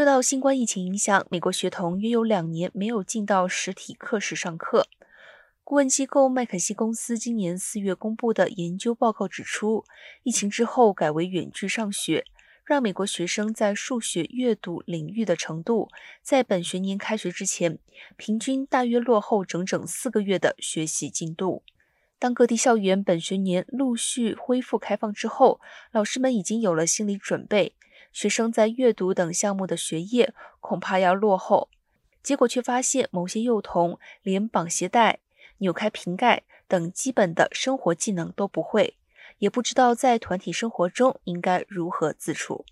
受到新冠疫情影响，美国学童约有两年没有进到实体课室上课。顾问机构麦肯锡公司今年四月公布的研究报告指出，疫情之后改为远距上学，让美国学生在数学阅读领域的程度，在本学年开学之前，平均大约落后整整四个月的学习进度。当各地校园本学年陆续恢复开放之后，老师们已经有了心理准备。学生在阅读等项目的学业恐怕要落后，结果却发现某些幼童连绑鞋带、扭开瓶盖等基本的生活技能都不会，也不知道在团体生活中应该如何自处。